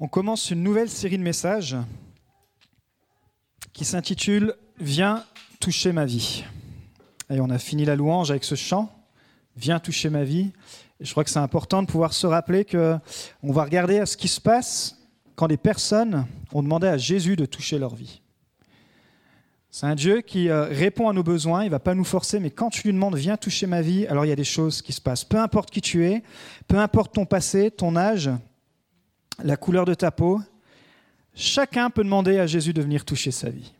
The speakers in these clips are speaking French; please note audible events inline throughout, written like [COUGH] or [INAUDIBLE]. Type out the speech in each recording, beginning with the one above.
On commence une nouvelle série de messages qui s'intitule Viens toucher ma vie. Et on a fini la louange avec ce chant Viens toucher ma vie. Je crois que c'est important de pouvoir se rappeler que on va regarder ce qui se passe quand des personnes ont demandé à Jésus de toucher leur vie. C'est un Dieu qui euh, répond à nos besoins, il ne va pas nous forcer, mais quand tu lui demandes viens toucher ma vie, alors il y a des choses qui se passent. Peu importe qui tu es, peu importe ton passé, ton âge, la couleur de ta peau, chacun peut demander à Jésus de venir toucher sa vie.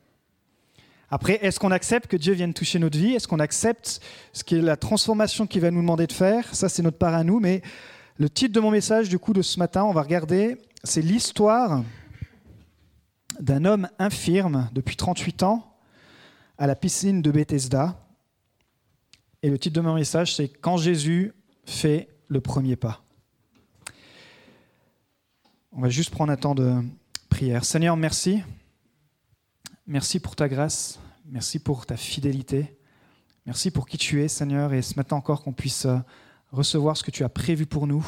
Après, est-ce qu'on accepte que Dieu vienne toucher notre vie? Est-ce qu'on accepte ce qui est la transformation qu'il va nous demander de faire? Ça, c'est notre part à nous. Mais le titre de mon message, du coup, de ce matin, on va regarder, c'est l'histoire d'un homme infirme depuis 38 ans à la piscine de Bethesda. Et le titre de mon message, c'est Quand Jésus fait le premier pas. On va juste prendre un temps de prière. Seigneur, merci. Merci pour ta grâce. Merci pour ta fidélité. Merci pour qui tu es, Seigneur. Et ce matin encore qu'on puisse euh, recevoir ce que tu as prévu pour nous.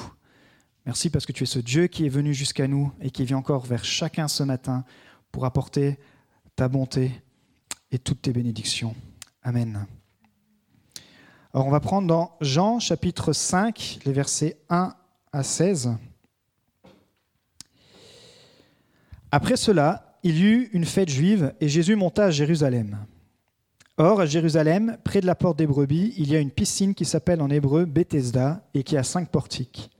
Merci parce que tu es ce Dieu qui est venu jusqu'à nous et qui vient encore vers chacun ce matin pour apporter ta bonté et toutes tes bénédictions. Amen. Alors on va prendre dans Jean chapitre 5, les versets 1 à 16. Après cela, il y eut une fête juive et Jésus monta à Jérusalem. Or, à Jérusalem, près de la porte des brebis, il y a une piscine qui s'appelle en hébreu Bethesda et qui a cinq portiques.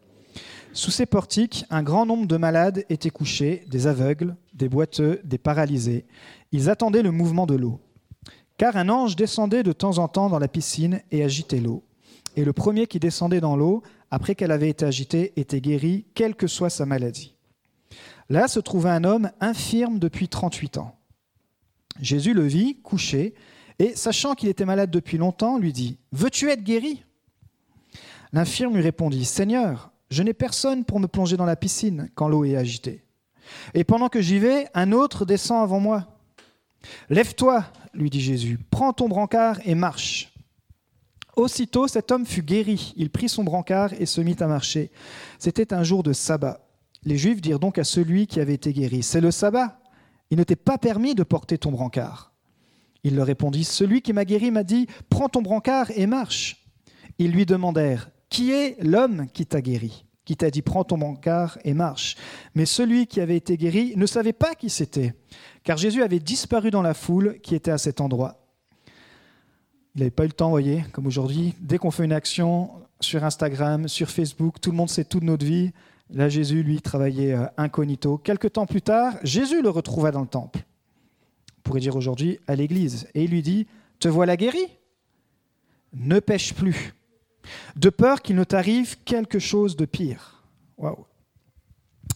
Sous ces portiques, un grand nombre de malades étaient couchés, des aveugles, des boiteux, des paralysés. Ils attendaient le mouvement de l'eau. Car un ange descendait de temps en temps dans la piscine et agitait l'eau. Et le premier qui descendait dans l'eau, après qu'elle avait été agitée, était guéri, quelle que soit sa maladie. Là se trouvait un homme infirme depuis 38 ans. Jésus le vit, couché, et sachant qu'il était malade depuis longtemps, lui dit, Veux-tu être guéri? L'infirme lui répondit, Seigneur, je n'ai personne pour me plonger dans la piscine quand l'eau est agitée. Et pendant que j'y vais, un autre descend avant moi. Lève-toi, lui dit Jésus, prends ton brancard et marche. Aussitôt cet homme fut guéri, il prit son brancard et se mit à marcher. C'était un jour de sabbat. Les Juifs dirent donc à celui qui avait été guéri, C'est le sabbat, il ne t'est pas permis de porter ton brancard. Il leur répondit, Celui qui m'a guéri m'a dit, Prends ton brancard et marche. Ils lui demandèrent, Qui est l'homme qui t'a guéri Qui t'a dit, Prends ton brancard et marche. Mais celui qui avait été guéri ne savait pas qui c'était, car Jésus avait disparu dans la foule qui était à cet endroit. Il n'avait pas eu le temps, voyez, comme aujourd'hui. Dès qu'on fait une action sur Instagram, sur Facebook, tout le monde sait tout de notre vie. Là, Jésus, lui, travaillait euh, incognito. Quelque temps plus tard, Jésus le retrouva dans le temple. On pourrait dire aujourd'hui à l'église. Et il lui dit Te voilà guéri Ne pêche plus, de peur qu'il ne t'arrive quelque chose de pire. Waouh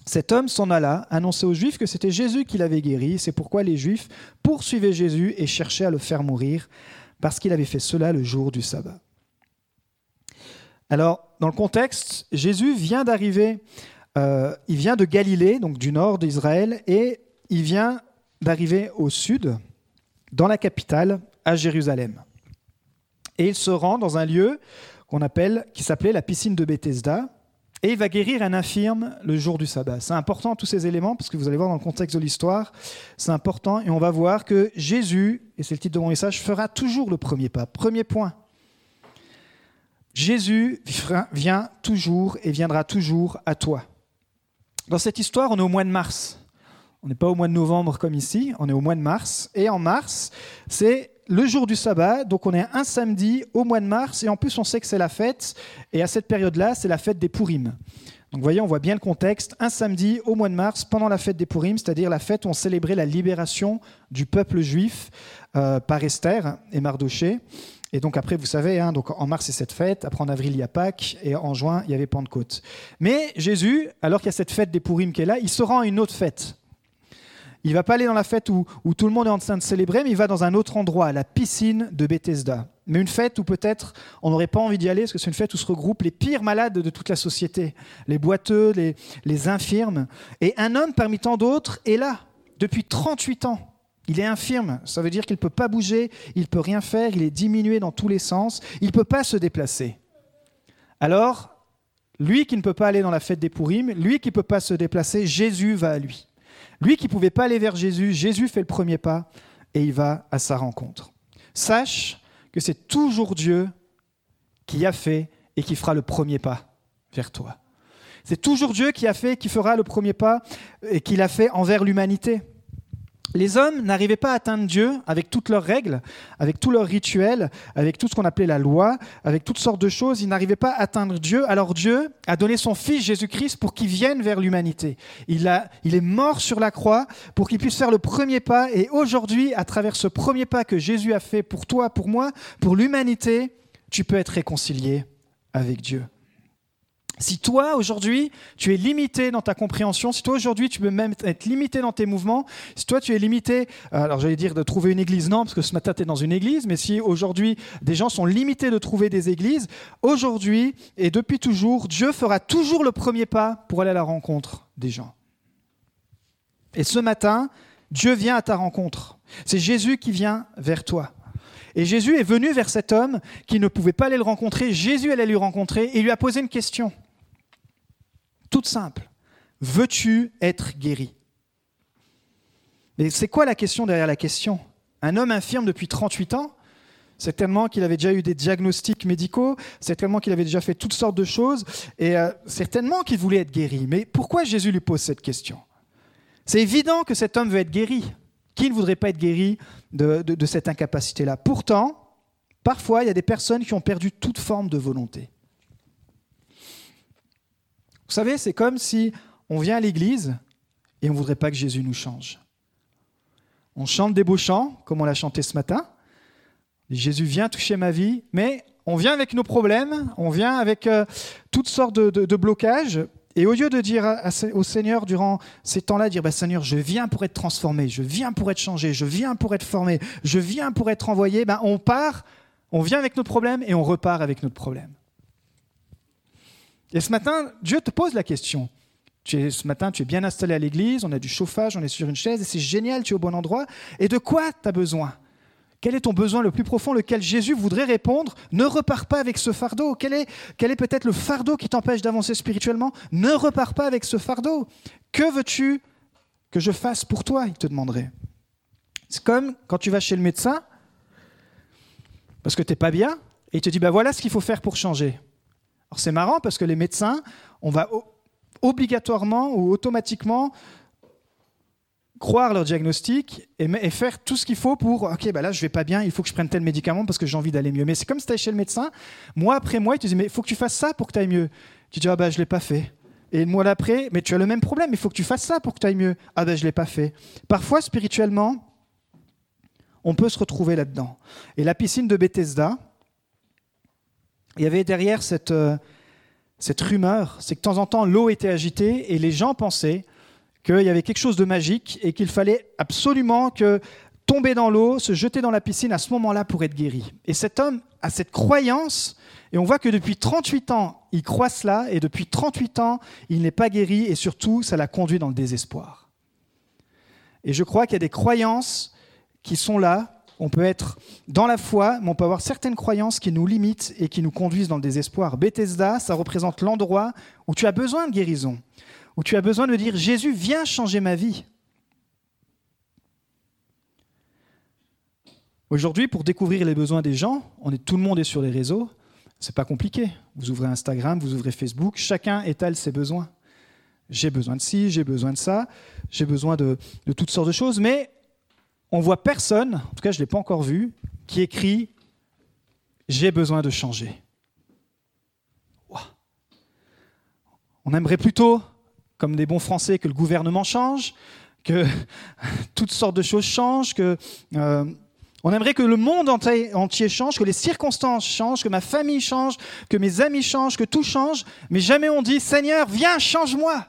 cet homme s'en alla, annoncer aux Juifs que c'était Jésus qui l'avait guéri. C'est pourquoi les Juifs poursuivaient Jésus et cherchaient à le faire mourir, parce qu'il avait fait cela le jour du sabbat. Alors, dans le contexte, Jésus vient d'arriver, euh, il vient de Galilée, donc du nord d'Israël, et il vient d'arriver au sud, dans la capitale, à Jérusalem. Et il se rend dans un lieu qui s'appelait la piscine de Bethesda, et il va guérir un infirme le jour du sabbat. C'est important tous ces éléments, parce que vous allez voir dans le contexte de l'histoire, c'est important, et on va voir que Jésus, et c'est le titre de mon message, fera toujours le premier pas. Premier point. Jésus vient toujours et viendra toujours à toi. Dans cette histoire, on est au mois de mars. On n'est pas au mois de novembre comme ici, on est au mois de mars. Et en mars, c'est le jour du sabbat, donc on est un samedi au mois de mars, et en plus on sait que c'est la fête, et à cette période-là, c'est la fête des Pourim. Donc vous voyez, on voit bien le contexte, un samedi au mois de mars, pendant la fête des Pourim, c'est-à-dire la fête où on célébrait la libération du peuple juif euh, par Esther et Mardoché. Et donc après, vous savez, hein, donc en mars c'est cette fête, après en avril il y a Pâques, et en juin il y avait Pentecôte. Mais Jésus, alors qu'il y a cette fête des Pourim qui est là, il se rend à une autre fête. Il va pas aller dans la fête où, tout le monde est en train de célébrer, mais il va dans un autre endroit, la piscine de Bethesda. Mais une fête où peut-être on n'aurait pas envie d'y aller, parce que c'est une fête où se regroupent les pires malades de toute la société, les boiteux, les infirmes. Et un homme parmi tant d'autres est là, depuis 38 ans. Il est infirme, ça veut dire qu'il ne peut pas bouger, il ne peut rien faire, il est diminué dans tous les sens, il ne peut pas se déplacer. Alors, lui qui ne peut pas aller dans la fête des Pourim, lui qui ne peut pas se déplacer, Jésus va à lui. Lui qui ne pouvait pas aller vers Jésus, Jésus fait le premier pas et il va à sa rencontre. Sache que c'est toujours Dieu qui a fait et qui fera le premier pas vers toi. C'est toujours Dieu qui a fait, qui fera le premier pas et qui l'a fait envers l'humanité. Les hommes n'arrivaient pas à atteindre Dieu avec toutes leurs règles, avec tous leurs rituels, avec tout ce qu'on appelait la loi, avec toutes sortes de choses. Ils n'arrivaient pas à atteindre Dieu. Alors Dieu a donné son Fils Jésus-Christ pour qu'il vienne vers l'humanité. Il, est mort sur la croix pour qu'il puisse faire le premier pas. Et aujourd'hui, à travers ce premier pas que Jésus a fait pour toi, pour moi, pour l'humanité, tu peux être réconcilié avec Dieu. Si toi, aujourd'hui, tu es limité dans ta compréhension, si toi, aujourd'hui, tu peux même être limité dans tes mouvements, si toi, tu es limité, euh, alors j'allais dire de trouver une église, non, parce que ce matin, tu es dans une église, mais si aujourd'hui, des gens sont limités de trouver des églises, aujourd'hui et depuis toujours, Dieu fera toujours le premier pas pour aller à la rencontre des gens. Et ce matin, Dieu vient à ta rencontre. C'est Jésus qui vient vers toi. Et Jésus est venu vers cet homme qui ne pouvait pas aller le rencontrer. Jésus allait lui rencontrer et lui a posé une question toute simple. Veux-tu être guéri? Mais c'est quoi la question derrière la question? Un homme infirme depuis 38 ans c'est tellement qu'il avait déjà eu des diagnostics médicaux, c'est tellement qu'il avait déjà fait toutes sortes de choses, et euh, c'est tellement qu'il voulait être guéri. Mais pourquoi Jésus lui pose cette question? C'est évident que cet homme veut être guéri. Qui ne voudrait pas être guéri de cette incapacité-là? Pourtant, parfois, il y a des personnes qui ont perdu toute forme de volonté. Vous savez, c'est comme si on vient à l'église et on ne voudrait pas que Jésus nous change. On chante des beaux chants, comme on l'a chanté ce matin. Jésus vient toucher ma vie, mais on vient avec nos problèmes, on vient avec euh, toutes sortes de, blocages. Et au lieu de dire au Seigneur durant ces temps-là, dire bah, Seigneur, je viens pour être transformé, je viens pour être changé, je viens pour être formé, je viens pour être envoyé, ben, on part, on vient avec notre problème et on repart avec notre problème. Et ce matin, Dieu te pose la question. Tu ce matin, tu es bien installé à l'église, on a du chauffage, on est sur une chaise, et c'est génial, tu es au bon endroit. Et de quoi tu as besoin? Quel est ton besoin le plus profond, lequel Jésus voudrait répondre? Ne repars pas avec ce fardeau. Quel est, peut-être le fardeau qui t'empêche d'avancer spirituellement? Ne repars pas avec ce fardeau. Que veux-tu que je fasse pour toi? Il te demanderait. C'est comme quand tu vas chez le médecin, parce que tu n'es pas bien, et il te dit, ben voilà ce qu'il faut faire pour changer. Alors c'est marrant parce que les médecins, on va obligatoirement ou automatiquement croire leur diagnostic et, faire tout ce qu'il faut pour ok bah là je vais pas bien il faut que je prenne tel médicament parce que j'ai envie d'aller mieux. Mais c'est comme si tu chez le médecin mois après mois il te dit mais il faut que tu fasses ça pour que tu ailles mieux. Tu dis ah bah je l'ai pas fait. Et le mois d'après mais tu as le même problème il faut que tu fasses ça pour que tu ailles mieux. Ah bah je l'ai pas fait. Parfois spirituellement on peut se retrouver là-dedans. Et la piscine de Bethesda il y avait derrière cette, euh, cette rumeur, c'est que de temps en temps l'eau était agitée et les gens pensaient qu'il y avait quelque chose de magique et qu'il fallait absolument que tomber dans l'eau, se jeter dans la piscine à ce moment-là pour être guéri. Et cet homme a cette croyance, et on voit que depuis 38 ans, il croit cela, et depuis 38 ans, il n'est pas guéri, et surtout, ça l'a conduit dans le désespoir. Et je crois qu'il y a des croyances qui sont là, on peut être dans la foi, mais on peut avoir certaines croyances qui nous limitent et qui nous conduisent dans le désespoir. Bethesda, ça représente l'endroit où tu as besoin de guérison, où tu as besoin de dire Jésus, viens changer ma vie. Aujourd'hui, pour découvrir les besoins des gens, tout le monde est sur les réseaux. C'est pas compliqué. Vous ouvrez Instagram, vous ouvrez Facebook, chacun étale ses besoins. J'ai besoin de ci, j'ai besoin de ça, j'ai besoin de toutes sortes de choses, mais on voit personne, en tout cas je ne l'ai pas encore vu, qui écrit J'ai besoin de changer. On aimerait plutôt, comme des bons Français, que le gouvernement change, que [LAUGHS] toutes sortes de choses changent, que euh, on aimerait que le monde entier change, que les circonstances changent, que ma famille change, que mes amis changent, que tout change, mais jamais on dit Seigneur, viens, change-moi.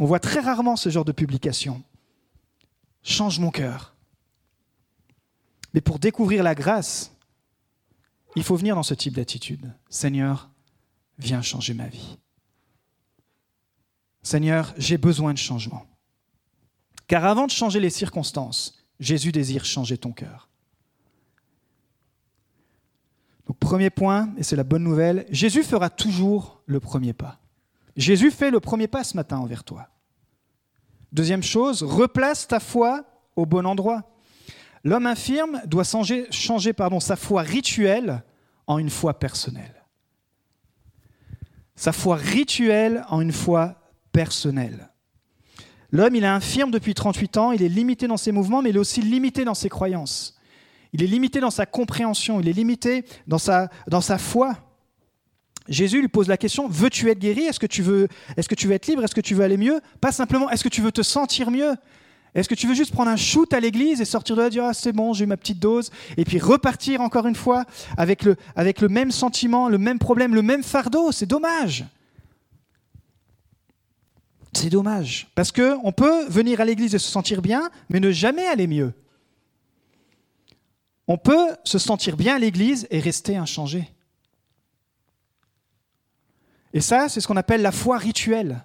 On voit très rarement ce genre de publication. Change mon cœur. Mais pour découvrir la grâce, il faut venir dans ce type d'attitude. Seigneur, viens changer ma vie. Seigneur, j'ai besoin de changement. Car avant de changer les circonstances, Jésus désire changer ton cœur. Donc Premier point, et c'est la bonne nouvelle, Jésus fera toujours le premier pas. Jésus fait le premier pas ce matin envers toi. Deuxième chose, replace ta foi au bon endroit. L'homme infirme doit changer, pardon, sa foi rituelle en une foi personnelle. Sa foi rituelle en une foi personnelle. L'homme, il est infirme depuis 38 ans, il est limité dans ses mouvements, mais il est aussi limité dans ses croyances. Il est limité dans sa compréhension, il est limité dans sa foi. Jésus lui pose la question veux-tu être guéri? Est-ce que tu veux est-ce que tu veux être libre? Est-ce que tu veux aller mieux? Pas simplement est-ce que tu veux te sentir mieux? Est-ce que tu veux juste prendre un shoot à l'église et sortir de là et dire ah, c'est bon, j'ai eu ma petite dose? Et puis repartir encore une fois avec le avec le même sentiment, le même problème, le même fardeau, c'est dommage. C'est dommage. Parce que on peut venir à l'église et se sentir bien mais ne jamais aller mieux. On peut se sentir bien à l'église et rester inchangé. Et ça, c'est ce qu'on appelle la foi rituelle.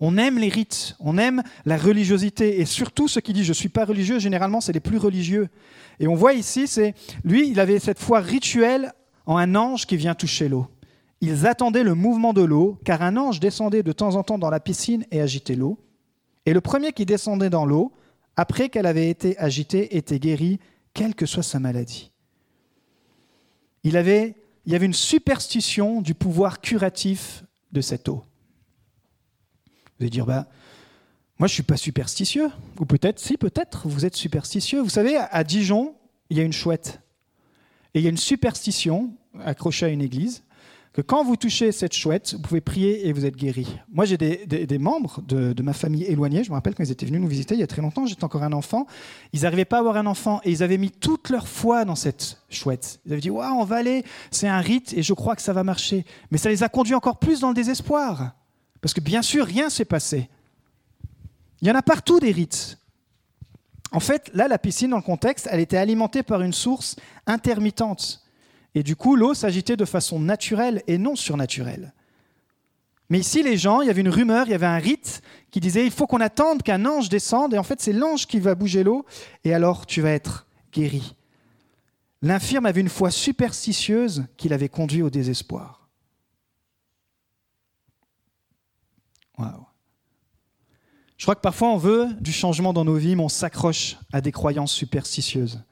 On aime les rites, on aime la religiosité. Et surtout, ceux qui disent je ne suis pas religieux, généralement, c'est les plus religieux. Et on voit ici, c'est lui, il avait cette foi rituelle en un ange qui vient toucher l'eau. Ils attendaient le mouvement de l'eau, car un ange descendait de temps en temps dans la piscine et agitait l'eau. Et le premier qui descendait dans l'eau, après qu'elle avait été agitée, était guéri, quelle que soit sa maladie. Il, avait, il y avait une superstition du pouvoir curatif de cette eau. Vous allez dire, bah, moi je ne suis pas superstitieux. Ou peut-être, si, peut-être, vous êtes superstitieux. Vous savez, à Dijon, il y a une chouette. Et il y a une superstition accrochée à une église que quand vous touchez cette chouette, vous pouvez prier et vous êtes guéri. Moi, j'ai des, membres de, ma famille éloignée. Je me rappelle quand ils étaient venus nous visiter il y a très longtemps, j'étais encore un enfant. Ils n'arrivaient pas à avoir un enfant et ils avaient mis toute leur foi dans cette chouette. Ils avaient dit Waouh, on va aller, c'est un rite et je crois que ça va marcher. Mais ça les a conduits encore plus dans le désespoir. Parce que bien sûr, rien s'est passé. Il y en a partout des rites. En fait, là, la piscine, dans le contexte, elle était alimentée par une source intermittente. Et du coup, l'eau s'agitait de façon naturelle et non surnaturelle. Mais ici, les gens, il y avait une rumeur, il y avait un rite qui disait il faut qu'on attende qu'un ange descende, et en fait, c'est l'ange qui va bouger l'eau, et alors tu vas être guéri. L'infirme avait une foi superstitieuse qui l'avait conduit au désespoir. Waouh. Je crois que parfois on veut du changement dans nos vies, mais on s'accroche à des croyances superstitieuses.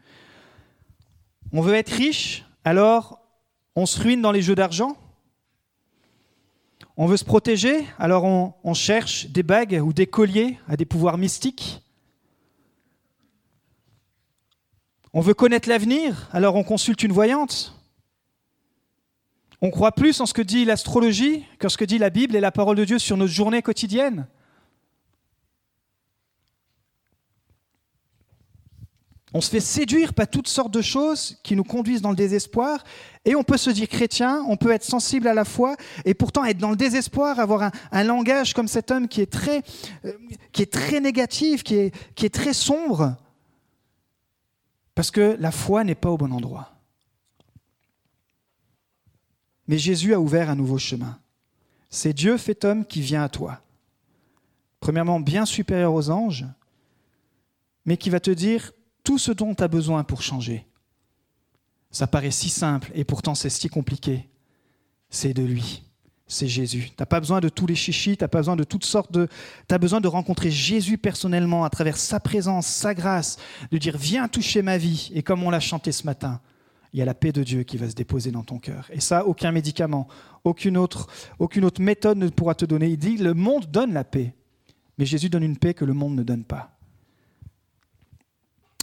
On veut être riche, alors on se ruine dans les jeux d'argent? On veut se protéger, alors on, cherche des bagues ou des colliers à des pouvoirs mystiques? On veut connaître l'avenir, alors on consulte une voyante? On croit plus en ce que dit l'astrologie que ce que dit la Bible et la parole de Dieu sur notre journée quotidienne. On se fait séduire par toutes sortes de choses qui nous conduisent dans le désespoir. Et on peut se dire chrétien, on peut être sensible à la foi, et pourtant être dans le désespoir, avoir un, langage comme cet homme qui est très, euh, qui est très négatif, qui est, qui est très sombre. Parce que la foi n'est pas au bon endroit. Mais Jésus a ouvert un nouveau chemin. C'est Dieu fait homme qui vient à toi. Premièrement, bien supérieur aux anges, mais qui va te dire tout ce dont tu as besoin pour changer. Ça paraît si simple et pourtant c'est si compliqué. C'est de lui, c'est Jésus. Tu n'as pas besoin de tous les chichis, tu n'as pas besoin de toutes sortes de... Tu as besoin de rencontrer Jésus personnellement à travers sa présence, sa grâce, de dire viens toucher ma vie. Et comme on l'a chanté ce matin, il y a la paix de Dieu qui va se déposer dans ton cœur. Et ça, aucun médicament, aucune autre, méthode ne pourra te donner. Il dit, le monde donne la paix, mais Jésus donne une paix que le monde ne donne pas.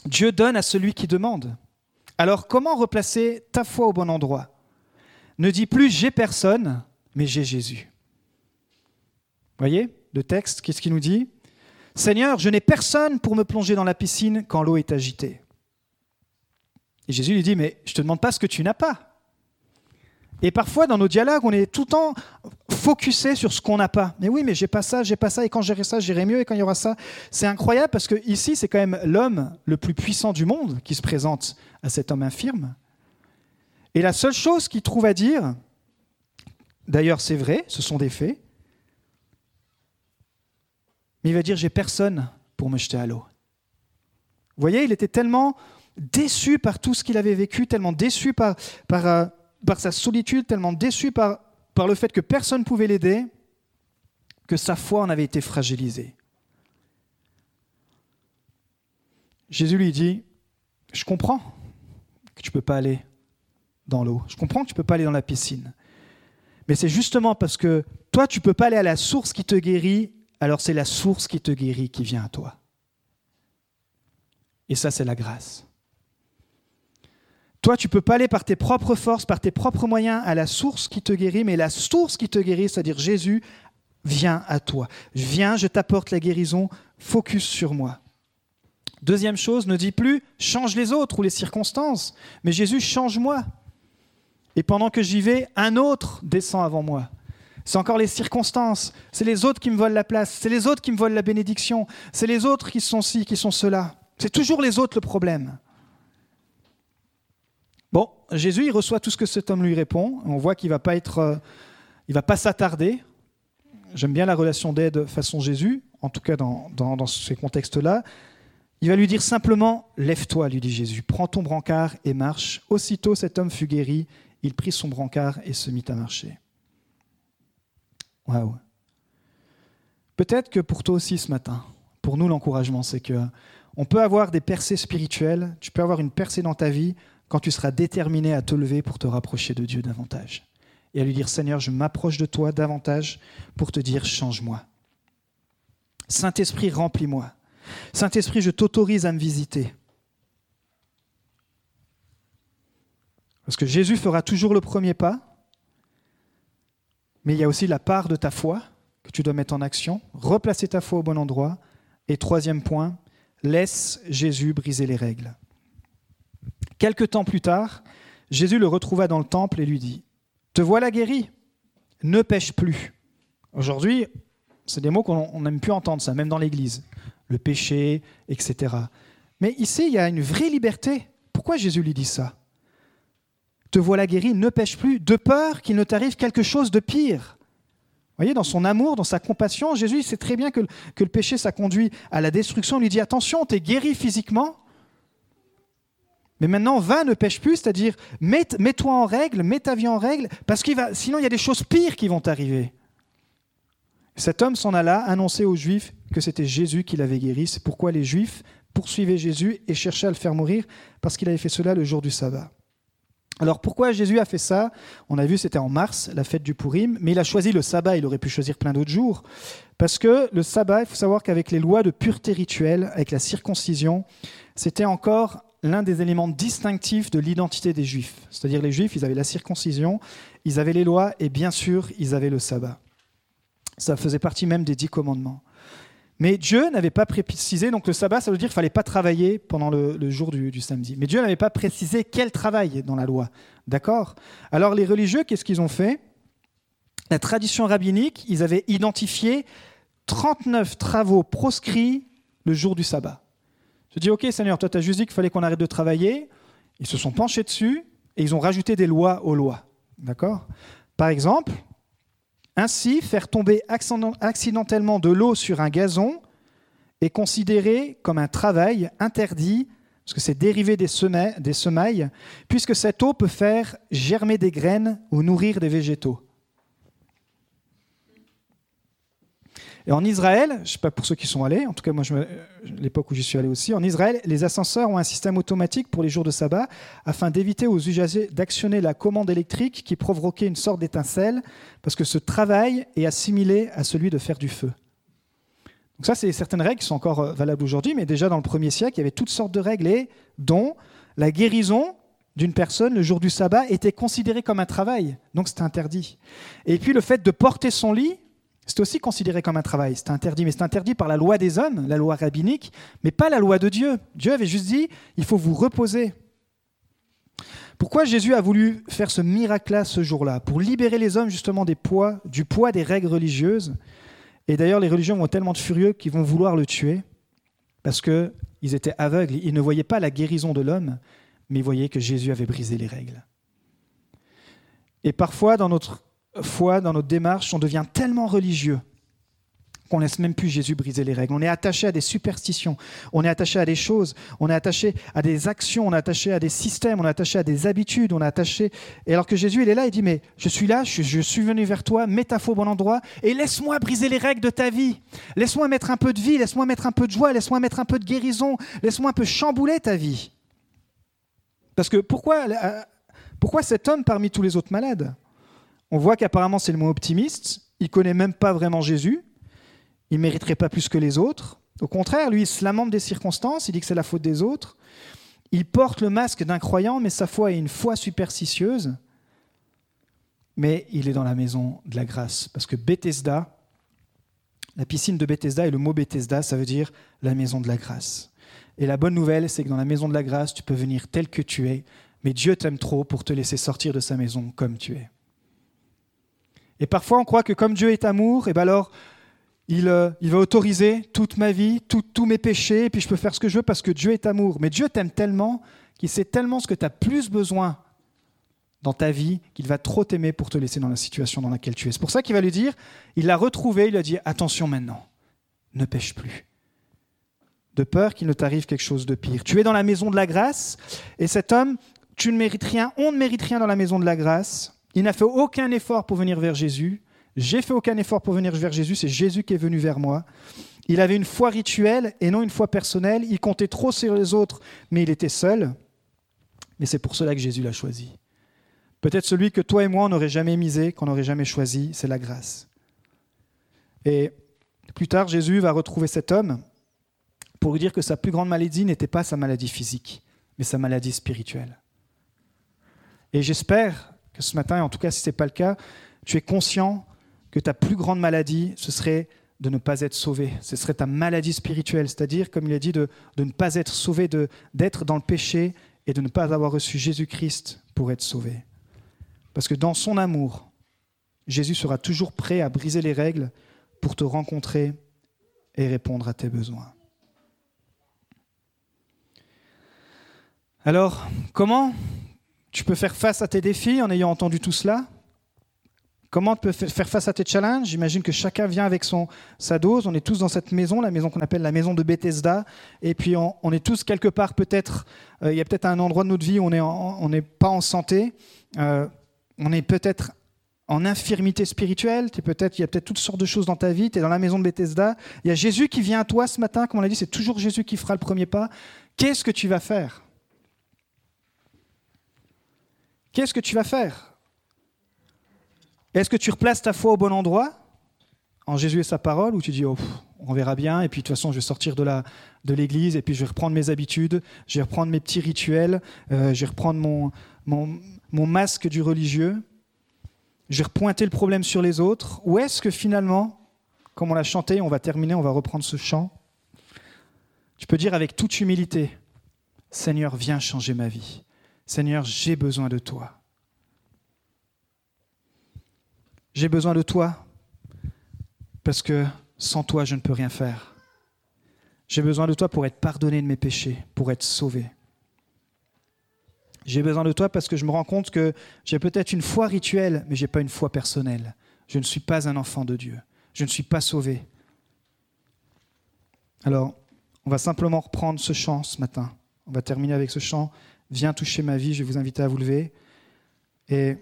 Dieu donne à celui qui demande. Alors comment replacer ta foi au bon endroit? Ne dis plus j'ai personne, mais j'ai Jésus. Voyez le texte, qu'est-ce qu'il nous dit? Seigneur, je n'ai personne pour me plonger dans la piscine quand l'eau est agitée. Et Jésus lui dit, mais je ne te demande pas ce que tu n'as pas. Et parfois, dans nos dialogues, on est tout le temps focusé sur ce qu'on n'a pas. Mais oui, mais j'ai pas ça, j'ai pas ça, et quand j'aurai ça, j'irai mieux, et quand il y aura ça. C'est incroyable parce que ici, c'est quand même l'homme le plus puissant du monde qui se présente à cet homme infirme. Et la seule chose qu'il trouve à dire, d'ailleurs c'est vrai, ce sont des faits, mais il va dire j'ai personne pour me jeter à l'eau. Vous voyez, il était tellement déçu par tout ce qu'il avait vécu, tellement déçu par, par, euh, par sa solitude, tellement déçu par, par le fait que personne ne pouvait l'aider, que sa foi en avait été fragilisée. Jésus lui dit, je comprends que tu ne peux pas aller dans l'eau, je comprends que tu ne peux pas aller dans la piscine, mais c'est justement parce que toi, tu ne peux pas aller à la source qui te guérit, alors c'est la source qui te guérit qui vient à toi. Et ça, c'est la grâce. Toi, tu peux pas aller par tes propres forces, par tes propres moyens à la source qui te guérit, mais la source qui te guérit, c'est-à-dire Jésus, vient à toi. Viens, je t'apporte la guérison, focus sur moi. Deuxième chose, ne dis plus change les autres ou les circonstances, mais Jésus, change-moi. Et pendant que j'y vais, un autre descend avant moi. C'est encore les circonstances, c'est les autres qui me volent la place, c'est les autres qui me volent la bénédiction, c'est les autres qui sont ci, qui sont cela. C'est toujours les autres le problème. Bon, Jésus, il reçoit tout ce que cet homme lui répond. On voit qu'il va pas être, euh, il va pas s'attarder. J'aime bien la relation d'aide façon Jésus, en tout cas dans, dans ces contextes-là. Il va lui dire simplement Lève-toi, lui dit Jésus, prends ton brancard et marche. Aussitôt cet homme fut guéri, il prit son brancard et se mit à marcher. Waouh. Peut-être que pour toi aussi ce matin, pour nous l'encouragement, c'est que on peut avoir des percées spirituelles, tu peux avoir une percée dans ta vie quand tu seras déterminé à te lever pour te rapprocher de Dieu davantage. Et à lui dire Seigneur, je m'approche de toi davantage pour te dire change-moi. Saint-Esprit, remplis-moi. Saint-Esprit, je t'autorise à me visiter. Parce que Jésus fera toujours le premier pas, mais il y a aussi la part de ta foi que tu dois mettre en action, replacer ta foi au bon endroit. Et troisième point, laisse Jésus briser les règles. Quelque temps plus tard, Jésus le retrouva dans le temple et lui dit, Te voilà guéri, ne pêche plus. Aujourd'hui, c'est des mots qu'on n'aime plus entendre, même dans l'Église. Le péché, etc. Mais ici, il y a une vraie liberté. Pourquoi Jésus lui dit ça? Te voilà guéri, ne pêche plus, de peur qu'il ne t'arrive quelque chose de pire. Vous voyez, dans son amour, dans sa compassion, Jésus sait très bien que, que le péché, ça conduit à la destruction. Il lui dit, attention, tu es guéri physiquement, mais maintenant, va, ne pêche plus, c'est-à-dire mets-toi en règle, mets ta vie en règle, parce qu'il va, sinon il y a des choses pires qui vont t'arriver. Cet homme s'en alla annoncer aux Juifs que c'était Jésus qui l'avait guéri. C'est pourquoi les Juifs poursuivaient Jésus et cherchaient à le faire mourir, parce qu'il avait fait cela le jour du sabbat. Alors pourquoi Jésus a fait ça? On a vu c'était en mars, la fête du Purim, mais il a choisi le sabbat, il aurait pu choisir plein d'autres jours. Parce que le sabbat, il faut savoir qu'avec les lois de pureté rituelle, avec la circoncision, c'était encore l'un des éléments distinctifs de l'identité des Juifs. C'est-à-dire les Juifs, ils avaient la circoncision, ils avaient les lois et bien sûr, ils avaient le sabbat. Ça faisait partie même des dix commandements. Mais Dieu n'avait pas précisé, donc le sabbat, ça veut dire qu'il fallait pas travailler pendant le, jour du, samedi. Mais Dieu n'avait pas précisé quel travail dans la loi. D'accord? Alors les religieux, qu'est-ce qu'ils ont fait? La tradition rabbinique, ils avaient identifié 39 travaux proscrits le jour du sabbat. Je dis, ok Seigneur, toi tu as juste dit qu'il fallait qu'on arrête de travailler. Ils se sont penchés dessus et ils ont rajouté des lois aux lois. D'accord? Par exemple, ainsi, faire tomber accidentellement de l'eau sur un gazon est considéré comme un travail interdit, parce que c'est dérivé des, des semailles, puisque cette eau peut faire germer des graines ou nourrir des végétaux. Et en Israël, je sais pas pour ceux qui sont allés, en tout cas moi, l'époque où j'y suis allé aussi, en Israël, les ascenseurs ont un système automatique pour les jours de sabbat afin d'éviter aux usagers d'actionner la commande électrique qui provoquait une sorte d'étincelle, parce que ce travail est assimilé à celui de faire du feu. Donc ça, c'est certaines règles qui sont encore euh, valables aujourd'hui, mais déjà dans le premier siècle, il y avait toutes sortes de règles, et dont la guérison d'une personne le jour du sabbat était considérée comme un travail, donc c'était interdit. Et puis le fait de porter son lit c'est aussi considéré comme un travail, c'est interdit, mais c'est interdit par la loi des hommes, la loi rabbinique, mais pas la loi de Dieu. Dieu avait juste dit, il faut vous reposer. Pourquoi Jésus a voulu faire ce miracle-là ce jour-là? Pour libérer les hommes justement des poids, du poids des règles religieuses. Et d'ailleurs, les religions vont tellement de furieux qu'ils vont vouloir le tuer, parce qu'ils étaient aveugles, ils ne voyaient pas la guérison de l'homme, mais ils voyaient que Jésus avait brisé les règles. Et parfois, dans notre foi, dans notre démarche, on devient tellement religieux qu'on laisse même plus Jésus briser les règles. On est attaché à des superstitions, on est attaché à des choses, on est attaché à des actions, on est attaché à des systèmes, on est attaché à des habitudes, on est attaché. Et alors que Jésus, il est là, il dit Mais je suis là, je, suis venu vers toi, mets ta au bon endroit et laisse-moi briser les règles de ta vie. Laisse-moi mettre un peu de vie, laisse-moi mettre un peu de joie, laisse-moi mettre un peu de guérison, laisse-moi un peu chambouler ta vie. Parce que pourquoi, euh, pourquoi cet homme parmi tous les autres malades? On voit qu'apparemment c'est le moins optimiste, il connaît même pas vraiment Jésus, il mériterait pas plus que les autres. Au contraire, lui, il se lamente des circonstances, il dit que c'est la faute des autres. Il porte le masque d'un croyant, mais sa foi est une foi superstitieuse. Mais il est dans la maison de la grâce, parce que Bethesda, la piscine de Bethesda et le mot Bethesda, ça veut dire la maison de la grâce. Et la bonne nouvelle, c'est que dans la maison de la grâce, tu peux venir tel que tu es, mais Dieu t'aime trop pour te laisser sortir de sa maison comme tu es. Et parfois, on croit que comme Dieu est amour, et eh ben alors, il, euh, il, va autoriser toute ma vie, tous mes péchés, et puis je peux faire ce que je veux parce que Dieu est amour. Mais Dieu t'aime tellement qu'il sait tellement ce que tu as plus besoin dans ta vie qu'il va trop t'aimer pour te laisser dans la situation dans laquelle tu es. C'est pour ça qu'il va lui dire, il l'a retrouvé, il lui a dit, attention maintenant, ne pêche plus de peur qu'il ne t'arrive quelque chose de pire. Tu es dans la maison de la grâce, et cet homme, tu ne mérites rien, on ne mérite rien dans la maison de la grâce. Il n'a fait aucun effort pour venir vers Jésus. J'ai fait aucun effort pour venir vers Jésus, c'est Jésus qui est venu vers moi. Il avait une foi rituelle et non une foi personnelle. Il comptait trop sur les autres, mais il était seul. Mais c'est pour cela que Jésus l'a choisi. Peut-être celui que toi et moi, on n'aurait jamais misé, qu'on n'aurait jamais choisi, c'est la grâce. Et plus tard, Jésus va retrouver cet homme pour lui dire que sa plus grande maladie n'était pas sa maladie physique, mais sa maladie spirituelle. Et j'espère que ce matin, en tout cas si ce n'est pas le cas, tu es conscient que ta plus grande maladie, ce serait de ne pas être sauvé. Ce serait ta maladie spirituelle, c'est-à-dire, comme il a dit, de, de ne pas être sauvé, d'être dans le péché et de ne pas avoir reçu Jésus-Christ pour être sauvé. Parce que dans son amour, Jésus sera toujours prêt à briser les règles pour te rencontrer et répondre à tes besoins. Alors, comment tu peux faire face à tes défis en ayant entendu tout cela? Comment tu peux faire face à tes challenges? J'imagine que chacun vient avec son, sa dose. On est tous dans cette maison, la maison qu'on appelle la maison de Bethesda. Et puis on, est tous quelque part, peut-être, euh, il y a peut-être un endroit de notre vie où on n'est pas en santé. Euh, on est peut-être en infirmité spirituelle. Es peut-être, il y a peut-être toutes sortes de choses dans ta vie. Tu es dans la maison de Bethesda. Il y a Jésus qui vient à toi ce matin. Comme on l'a dit, c'est toujours Jésus qui fera le premier pas. Qu'est-ce que tu vas faire? Qu'est-ce que tu vas faire? Est-ce que tu replaces ta foi au bon endroit, en Jésus et sa parole, ou tu dis, oh, on verra bien, et puis de toute façon, je vais sortir de, la, de l'église, et puis je vais reprendre mes habitudes, je vais reprendre mes petits rituels, euh, je vais reprendre mon, mon, mon masque du religieux, je vais repointer le problème sur les autres, ou est-ce que finalement, comme on l'a chanté, on va terminer, on va reprendre ce chant, tu peux dire avec toute humilité, Seigneur, viens changer ma vie. Seigneur, j'ai besoin de toi. J'ai besoin de toi parce que sans toi, je ne peux rien faire. J'ai besoin de toi pour être pardonné de mes péchés, pour être sauvé. J'ai besoin de toi parce que je me rends compte que j'ai peut-être une foi rituelle, mais je n'ai pas une foi personnelle. Je ne suis pas un enfant de Dieu. Je ne suis pas sauvé. Alors, on va simplement reprendre ce chant ce matin. On va terminer avec ce chant viens toucher ma vie, je vous inviter à vous lever. Et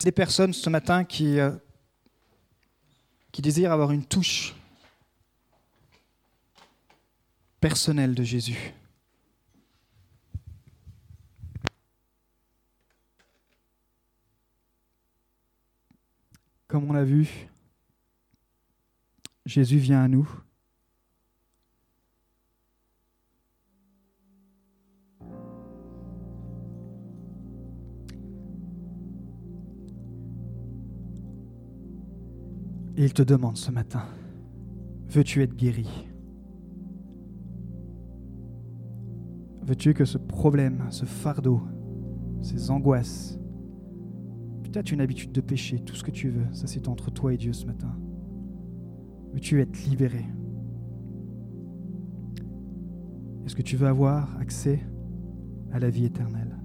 des personnes ce matin qui, euh, qui désirent avoir une touche personnelle de Jésus. Comme on l'a vu, Jésus vient à nous. Et il te demande ce matin, veux-tu être guéri? Veux-tu que ce problème, ce fardeau, ces angoisses, peut-être une habitude de péché, tout ce que tu veux, ça c'est entre toi et Dieu ce matin. Veux-tu être libéré? Est-ce que tu veux avoir accès à la vie éternelle?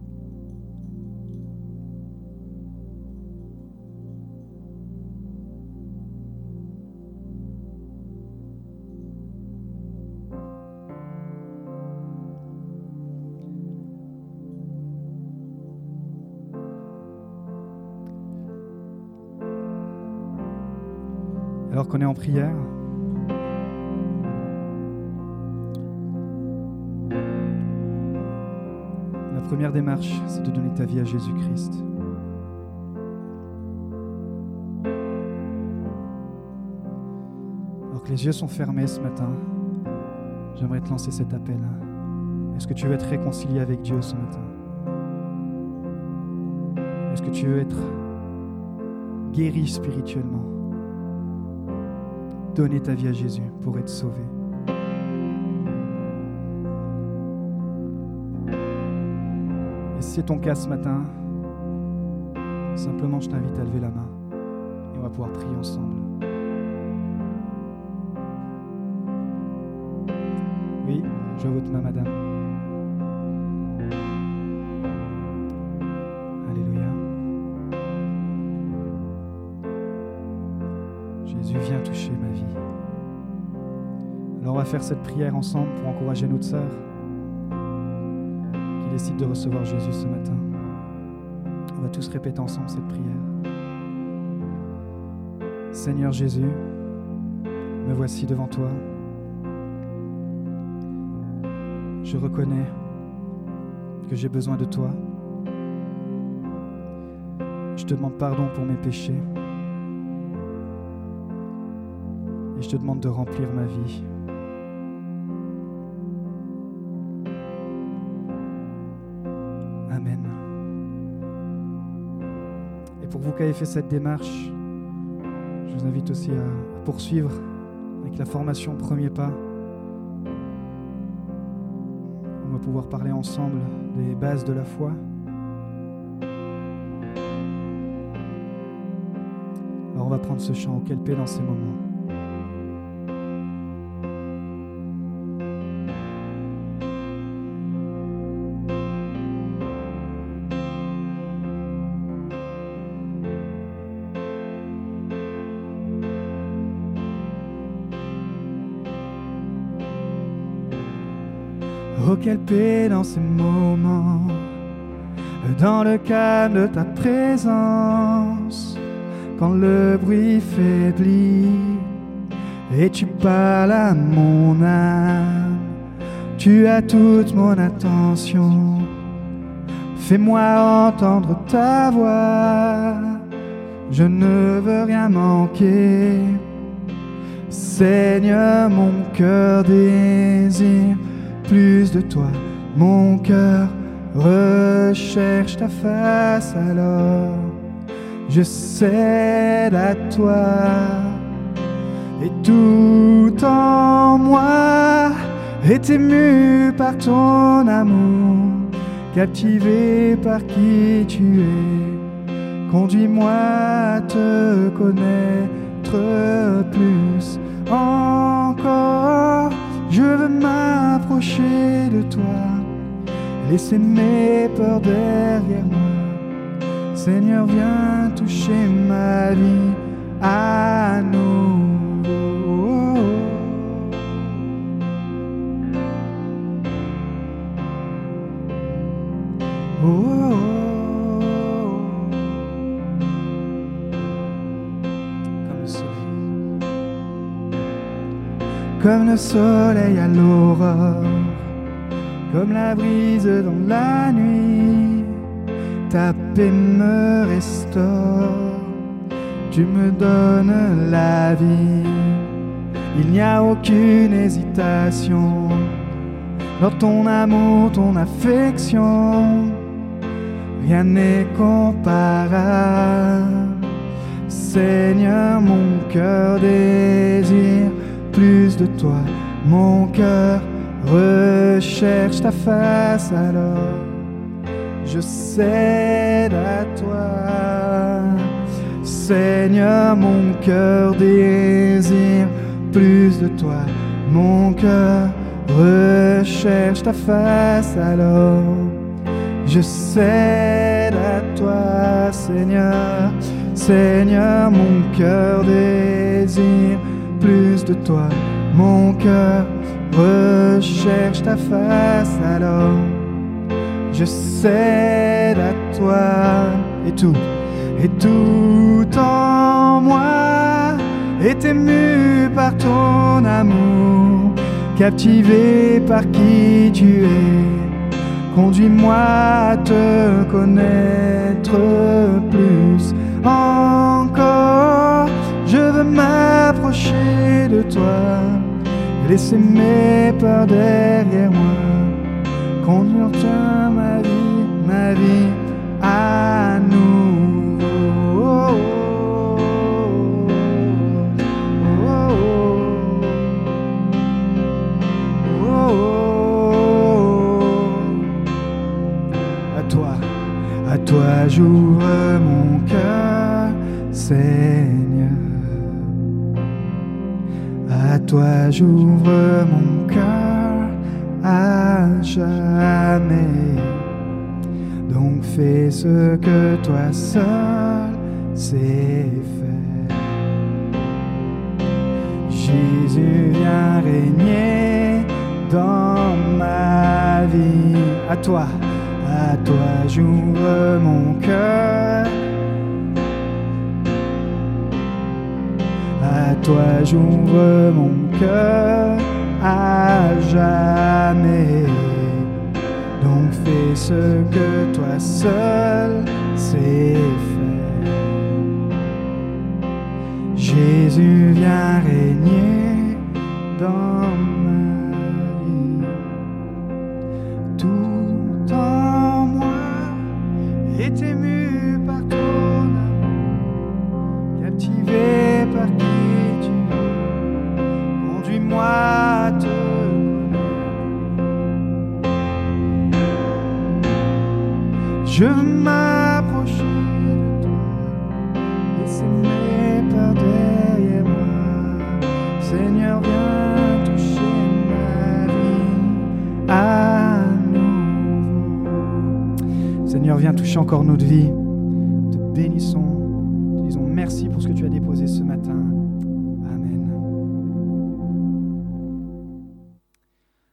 Qu'on est en prière, la première démarche, c'est de donner ta vie à Jésus-Christ. Alors que les yeux sont fermés ce matin, j'aimerais te lancer cet appel. Est-ce que tu veux être réconcilié avec Dieu ce matin? Est-ce que tu veux être guéri spirituellement? Donner ta vie à Jésus pour être sauvé. Et si c'est ton cas ce matin, simplement je t'invite à lever la main et on va pouvoir prier ensemble. Oui, je vois votre madame. Faire cette prière ensemble pour encourager notre sœur qui décide de recevoir Jésus ce matin. On va tous répéter ensemble cette prière. Seigneur Jésus, me voici devant toi. Je reconnais que j'ai besoin de toi. Je te demande pardon pour mes péchés. Et je te demande de remplir ma vie. Vous qui avez fait cette démarche, je vous invite aussi à poursuivre avec la formation Premier Pas. On va pouvoir parler ensemble des bases de la foi. Alors on va prendre ce chant au kelpé dans ces moments. Oh, quelle paix dans ces moments, dans le calme de ta présence, quand le bruit faiblit et tu parles à mon âme, tu as toute mon attention. Fais-moi entendre ta voix, je ne veux rien manquer. Seigneur, mon cœur désire plus de toi. Mon cœur recherche ta face alors. Je cède à toi et tout en moi est ému par ton amour, captivé par qui tu es. Conduis-moi à te connaître plus encore. Je veux de toi, laisser mes peurs derrière moi. Seigneur, viens toucher ma vie à nouveau. Comme le soleil à l'aurore, comme la brise dans la nuit, ta paix me restaure, tu me donnes la vie. Il n'y a aucune hésitation dans ton amour, ton affection, rien n'est comparable. Seigneur, mon cœur désire plus de toi. Mon cœur recherche ta face alors. Je cède à toi. Seigneur, mon cœur désire plus de toi. Mon cœur recherche ta face alors. Je cède à toi, Seigneur. Seigneur, mon cœur désire plus de toi. Mon cœur recherche ta face alors. Je cède à toi et tout, et tout en moi est ému par ton amour, captivé par qui tu es. Conduis-moi à te connaître plus encore. Je veux m'approcher de toi, laisser mes peurs derrière moi, conduire ma vie, ma vie à. À toi, à toi j'ouvre mon cœur, Seigneur. Toi j'ouvre mon cœur à jamais. Donc fais ce que toi seul sais faire. Jésus vient régner dans ma vie. À toi, à toi j'ouvre mon cœur. À toi j'ouvre mon cœur à jamais. Donc fais ce que toi seul sais